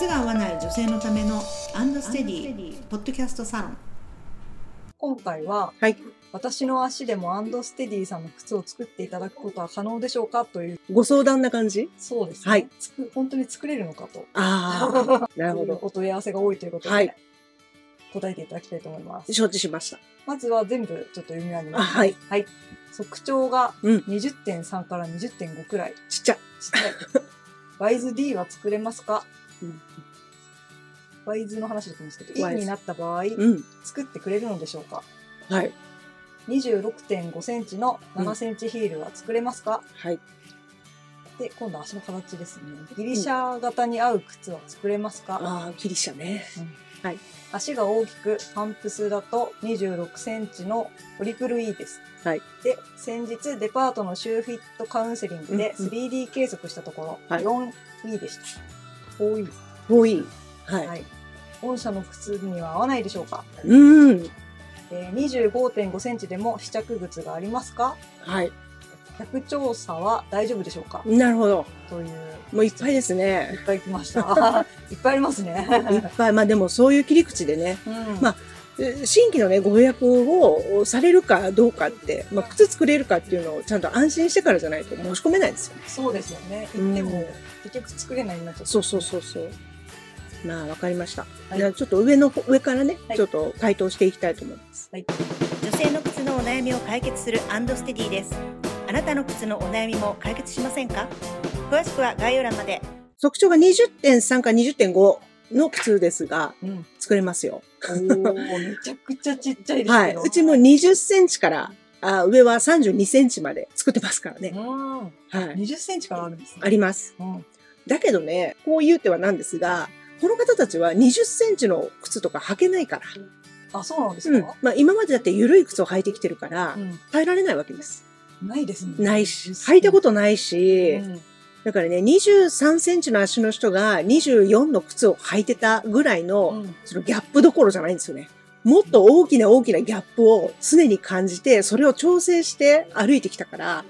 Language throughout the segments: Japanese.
靴が合わない女性のためのアンドステディポッドキャストサロン今回は、はい。私の足でもアンドステディさんの靴を作っていただくことは可能でしょうかという、ご相談な感じ？そうですね。はいつく本当に作れるのかと。ああ、なるほど。お問い合わせが多いということで、はい答えていただきたいと思います。承知しました。まずは全部ちょっと読み上げます。あはい。はい。測長がうん20.3から20.5くらい。ちっちゃい。ちっちゃい。ワイズ D は作れますか？うんワイズの話だと思うんですけど、ワイ E ズになった場合、うん。作ってくれるのでしょうか？はい。26.5センチの7センチヒールは作れますか、はい。で、今度足の形ですね。ギリシャ型に合う靴は作れますか、ああ、ギリシャね。足が大きく、パンプスだと26センチのトリプル E です。はい。で、先日デパートのシューフィットカウンセリングでうんうん 3D 計測したところ、はい 4E でした。4E。多い。はい。はい。御社の靴には合わないでしょうか、うん。えー、25.5センチでも試着靴がありますか？はい。客調査は大丈夫でしょうか？なるほど。という。もういっぱいですいね。っぱい来ました。いっぱいありますね。いっぱい。まあでもそういう切り口でね、うんまあえ新規のね、ご予約をされるかどうかって、まあ靴作れるかっていうのをちゃんと安心してからじゃないと申し込めないですよね。そうですよね。うん行っても、結局作れないなっ。そうそうそうそう。まあわかりました。はいじゃあちょっと上の方上からね、はいちょっと回答していきたいと思います。はい。女性の靴のお悩みを解決するアンドステディですあなたの靴のお悩みも解決しませんか？詳しくは概要欄まで測長が20.3か20.5の靴ですが、うん。作れますよ。めちゃくちゃちっちゃいですはい。うちも20センチから、あ上は32センチまで作ってますからね。うん。はい。20センチからあるんですね。あります。うん。だけどね、こう言うてはなんですが、この方たちは20センチの靴とか履けないから。あ、そうなんですうんか。まあ今までだって緩い靴を履いてきてるから、うん。耐えられないわけです。ないですね。ないし、履いたことないし、うんだからね、23センチの足の人が24の靴を履いてたぐらいの、うん。そのギャップどころじゃないんですよね。もっと大きな大きなギャップを常に感じて、それを調整して歩いてきたから、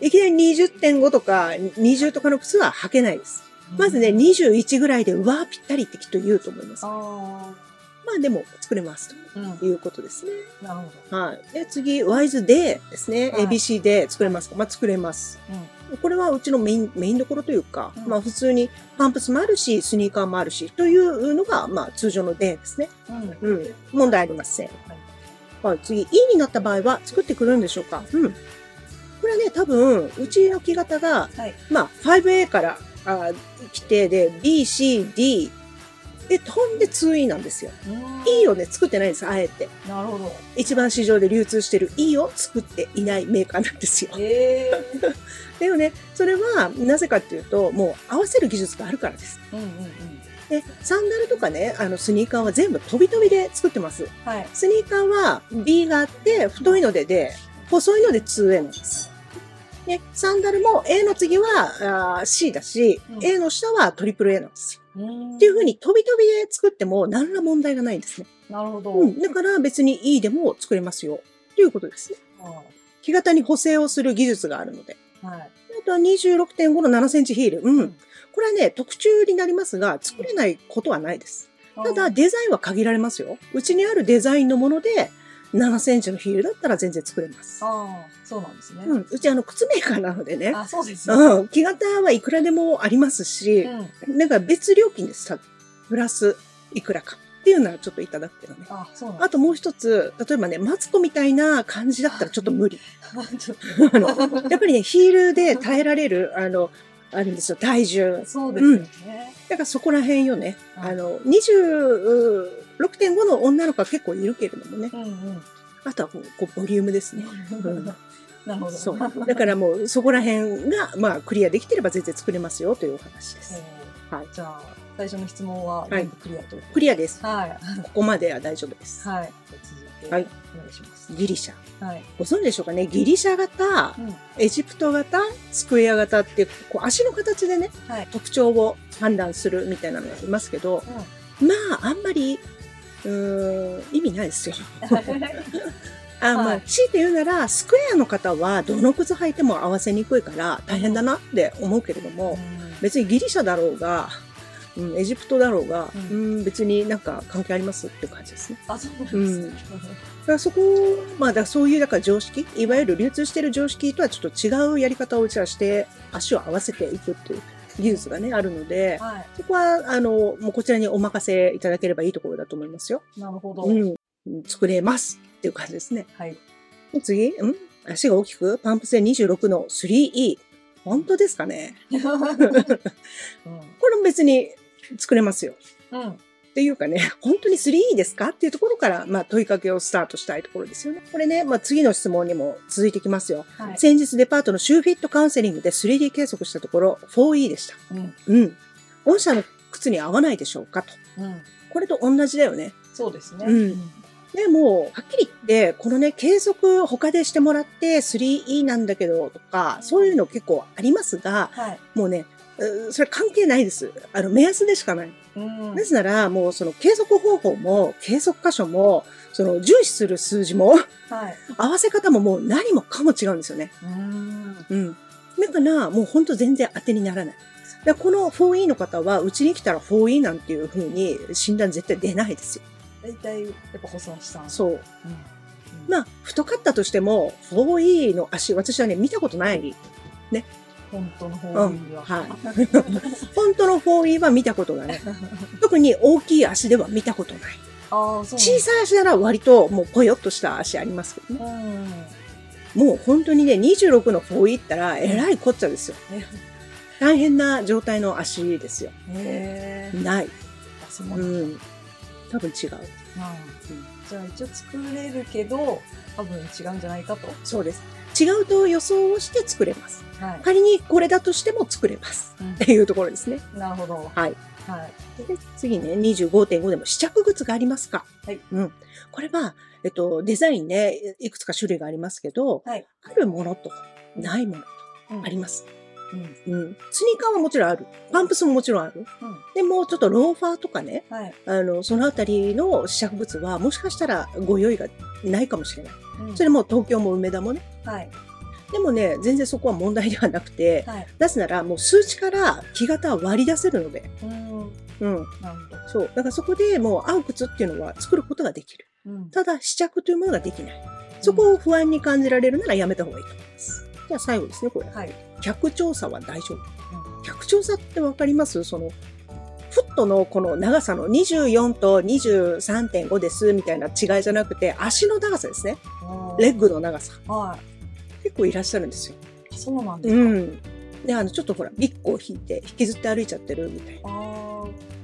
いきなり20.5とか20とかの靴は履けないです。まずね、21ぐらいで、うわーぴったりってきっと言うと思います。まああでも作れます。ということですね。なるほはい。で、次、ワイズデーですね。はい ABC で作れますか？まあ作れます。ど。うん。これはうちのメイン、メインどころというか、うんまあ普通にパンプスもあるし、スニーカーもあるし、というのが、まあ通常のデーですね。うん。うん。問題ありません。はい、次、E になった場合は作ってくるんでしょうかうん。これはね、多分、うちの木型が、はい。まあ 5A からあ来て、で、B、C、D、で、飛んで 2E なんですよ。E をね、作ってないんです、あえて。なるほど。一番市場で流通してる E を作っていないメーカーなんですよ。ええ。でもね、それはなぜかっていうと、もう合わせる技術があるからです。うんうんうん。で、サンダルとかね、あのスニーカーは全部飛び飛びで作ってます。はい。スニーカーは B があって、太いのでで、細いので 2A なんです。で、サンダルも A の次はあー C だし、うん A の下はトリプル A なんですよ。っっていう風に飛び飛びで作っても何ら問題がないんですね。なるほど。うん。だから別に E でも作れますよ。ということですね。木型に補正をする技術があるので。はい。あとは26.5の7センチヒール。うん。うんこれはね、特注になりますが、作れないことはないです。ただ、デザインは限られますよ。うちにあるデザインのもので、7センチのヒールだったら全然作れます。ああ、そうなんですね。うん。うちあの、靴メーカーなのでね。あ、そうですよ。うん。木型はいくらでもありますし、うん。なんか別料金です。たプラスいくらか。っていうのはちょっといただくけどね。あ、そうなんあともう一つ、例えばね、マツコみたいな感じだったらちょっと無理。あのやっぱりね、ヒールで耐えられる、あの、あるんですよ、体重と。そうですよね。だからそこら辺よね。はいあの、26.5の女の子は結構いるけれどもね。うんうん。あとはこう、ボリュームですね。ん なるほど。そう。だからもうそこら辺が、まあ、クリアできてれば全然作れますよというお話です。はいじゃあ、最初の質問は全部クリアということクリアです。はい。ここまでは大丈夫です。はい。はいお願いします。ギリシャ。はい。ご存知でしょうかね？ギリシャ型、うん。エジプト型、スクエア型って、こう足の形でね、はい。特徴を判断するみたいなのがありますけど、まあ、あんまり、うーん、意味ないですよ。あ、まあはい、強いて言うなら、スクエアの方はどの靴履いても合わせにくいから大変だなって思うけれども、別にギリシャだろうが、うん、エジプトだろうが、ううん、別になんか関係ありますっていう感じですね。あ、そうなんですうんね。だからそこ、まあ、だそういう、だから常識、いわゆる流通している常識とはちょっと違うやり方をうちはして、足を合わせていくっていう技術がね、あるので、はそこは、あの、もうこちらにお任せいただければいいところだと思いますよ。い。なるほど。うん。作れますっていう感じですね。はい。で次、ん？足が大きく、パンプ性26の 3E。本当ですかね？これも別に作れますよ。うん。うん。っていうかね、本当に 3E ですか？っていうところから、まあ問いかけをスタートしたいところですよね。これね、まあ次の質問にも続いてきますよ。はい。先日デパートのシューフィットカウンセリングで 3D 計測したところ 4E でした。うん。うん。御社の靴に合わないでしょうかと。うん。これと同じだよね。そうですね。うんでも、はっきり言って、このね、計測他でしてもらって 3E なんだけどとか、そういうの結構ありますが、はい。もうね、うそれ関係ないです。あの、目安でしかない。うん。なぜなら、もうその計測方法も、計測箇所も、その重視する数字も、はい。合わせ方ももう何もかも違うんですよね。うん。うん。だから、もうほんと全然当てにならない。この 4E の方は、うちに来たら 4E なんていう風に診断絶対出ないですよ。大体、やっぱ細足さん。そう。うん。まあ、太かったとしても、4E の足、私はね、見たことない。本当の方うんは。はい 本当の 4E は見たことがない。特に大きい足では見たことない。ああ、そう小さい足なら割ともうぽよっとした足ありますけどね。い。うん。もう本当にね、26の 4E ったら、えらいこっちゃですよ。ね大変な状態の足ですよ。ない。う。ん。多分違う。うんじゃあ一応作れるけど、多分違うんじゃないかと？そうです。違うと予想をして作れます。は仮にこれだとしても作れます。い。っていうところですね。なるほど。はい。はい。で次ね、25.5でも試着靴がありますかはい。うん。これは、えっと、デザインね、いくつか種類がありますけど、はい。あるものと、ないものうんあります。うん。うん。スニーカーはもちろんある。パンプスももちろんある。でも、ちょっとローファーとかね、はい。あの、そのあたりの試着物は、もしかしたらご用意がないかもしれない。うんそれも東京も梅田もね。はい。でもね、全然そこは問題ではなくて、はい。なぜならもう数値から木型は割り出せるので。うん。うん。なるほど。そう。だからそこでもう合う靴っていうのは作ることができる。うん。ただ試着というものができない。そこを不安に感じられるならやめた方がいいと思います。じゃあ最後ですね、これ。はい。客調査は大丈夫。客調査ってわかります？その、フットのこの長さの24と23.5ですみたいな違いじゃなくて、足の長さですね。うんレッグの長さ。は結構いらっしゃるんですよ。い。そうなんですか。うん。で、あの、ちょっとほら、ビッグを引いて、引きずって歩いちゃってるみたいな。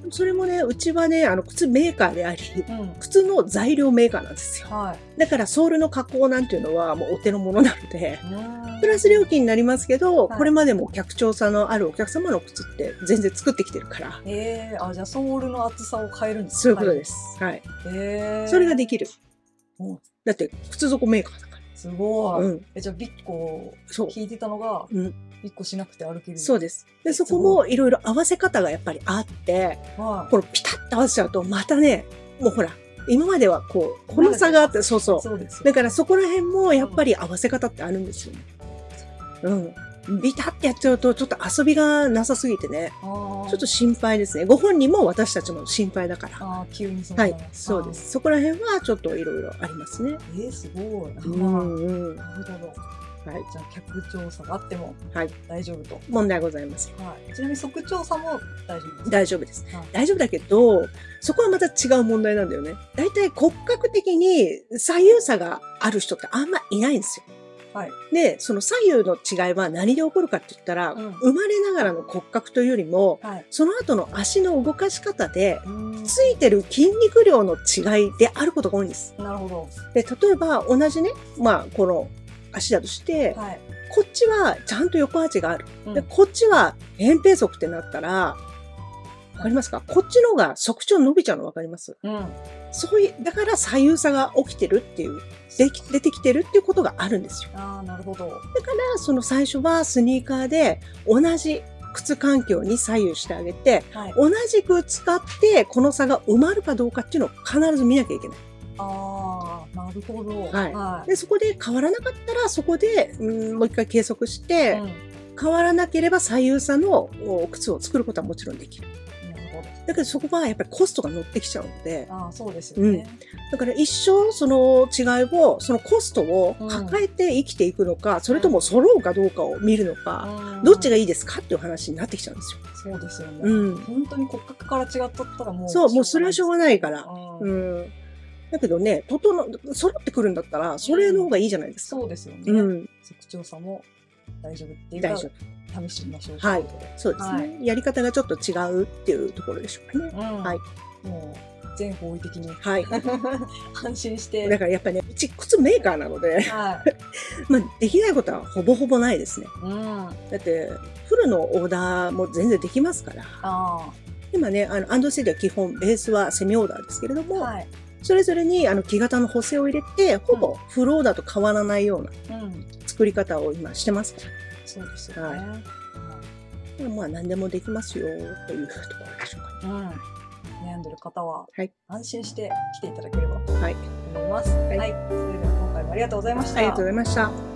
あそれもね、うちはね、あの、靴メーカーであり、あ。うん。靴の材料メーカーなんですよ。はい。だから、ソールの加工なんていうのはもうお手の物なので、うんプラス料金になりますけど、はいこれまでも客調査のあるお客様の靴って全然作ってきてるから、ええあ、じゃあソールの厚さを変えるんですかそういうことです。はい。ええそれができるうん。だって、靴底メーカーすごい。ら。うん。え、じゃあビッコをそう。引いてたのが、うん。ビッコしなくて歩ける。そうです。で、そこもいろいろ合わせ方がやっぱりあって、はこのピタッと合わせちゃうと、またね、もうほら、今まではこう、この差があって、そうい。そう。そうですよ。だからそこら辺もやっぱり合わせ方ってあるんですよね。うん。ビタってやっちゃうと、ちょっと遊びがなさすぎてね、ちょっと心配ですね。ご本人も私たちも心配だから。あー急にそんなはい、そうで。す。そこら辺はちょっといろいろありますね。えー、すごい。うんうん。なるほど。はい。じゃあ客調査があってもはい。大丈夫と。問題ございません。はい。ちなみに測調査も大丈夫です。大丈夫です。はい大丈夫だけど、そこはまた違う問題なんだよね。大体骨格的に左右差がある人ってあんまいないんですよ。はい。で、その左右の違いは何で起こるかって言ったら、うん生まれながらの骨格というよりも、はい。その後の足の動かし方で、ついてる筋肉量の違いであることが多いんです。なるほど。で、例えば同じね、まあ、この足だとして、はい。こっちはちゃんと横アーチがある。うんで、こっちは扁平足ってなったら、わかりますか？こっちの方が足長伸びちゃうのわかります？うん。そういう、だから左右差が起きてるっていう、でき出てきてるっていうことがあるんですよ。ああ、なるほど。だから、その最初はスニーカーで同じ靴環境に左右してあげて、はい。同じく使ってこの差が埋まるかどうかっていうのを必ず見なきゃいけない。ああ、なるほど。はいはい。で、そこで変わらなかったら、そこで、うん、もう一回計測して、うん変わらなければ左右差のお靴を作ることはもちろんできる。だけどそこはやっぱりコストが乗ってきちゃうので、ああ、そうですよね。だから一生その違いを、そのコストを抱えて生きていくのか、それとも揃うかどうかを見るのか、うんどっちがいいですかっていう話になってきちゃうんですよ。そうですよね。うん。本当に骨格から違っとったらもう。そう、もうそれはしょうがないから。うんうん。だけどね、整、揃ってくるんだったら、それの方がいいじゃないですか。そうですよね。うん。職長さんも大丈夫っていう大丈夫。試してみましょう。はいそうですね、はやり方がちょっと違うっていうところでしょうかね。うんはい。もう全方位的にはい。安心して。だからやっぱりね、うち靴メーカーなので、はい。まあ、できないことはほぼほぼないですね。うん。あだって、フルのオーダーも全然できますから。あ今ね、あの、アンドセディは基本、ベースはセミオーダーですけれどー。も、はい。それぞれにあの木型の補正を入れて、ほぼフルオーダーと変わらないようなうん。作り方を今してますかそうですよね。はいら。まあ、何でもできますよ、というところでしょうか。うん。悩んでる方ははい安心して来ていただければとはい。思います。はい。それでは今回もありがとうございました。ありがとうございました。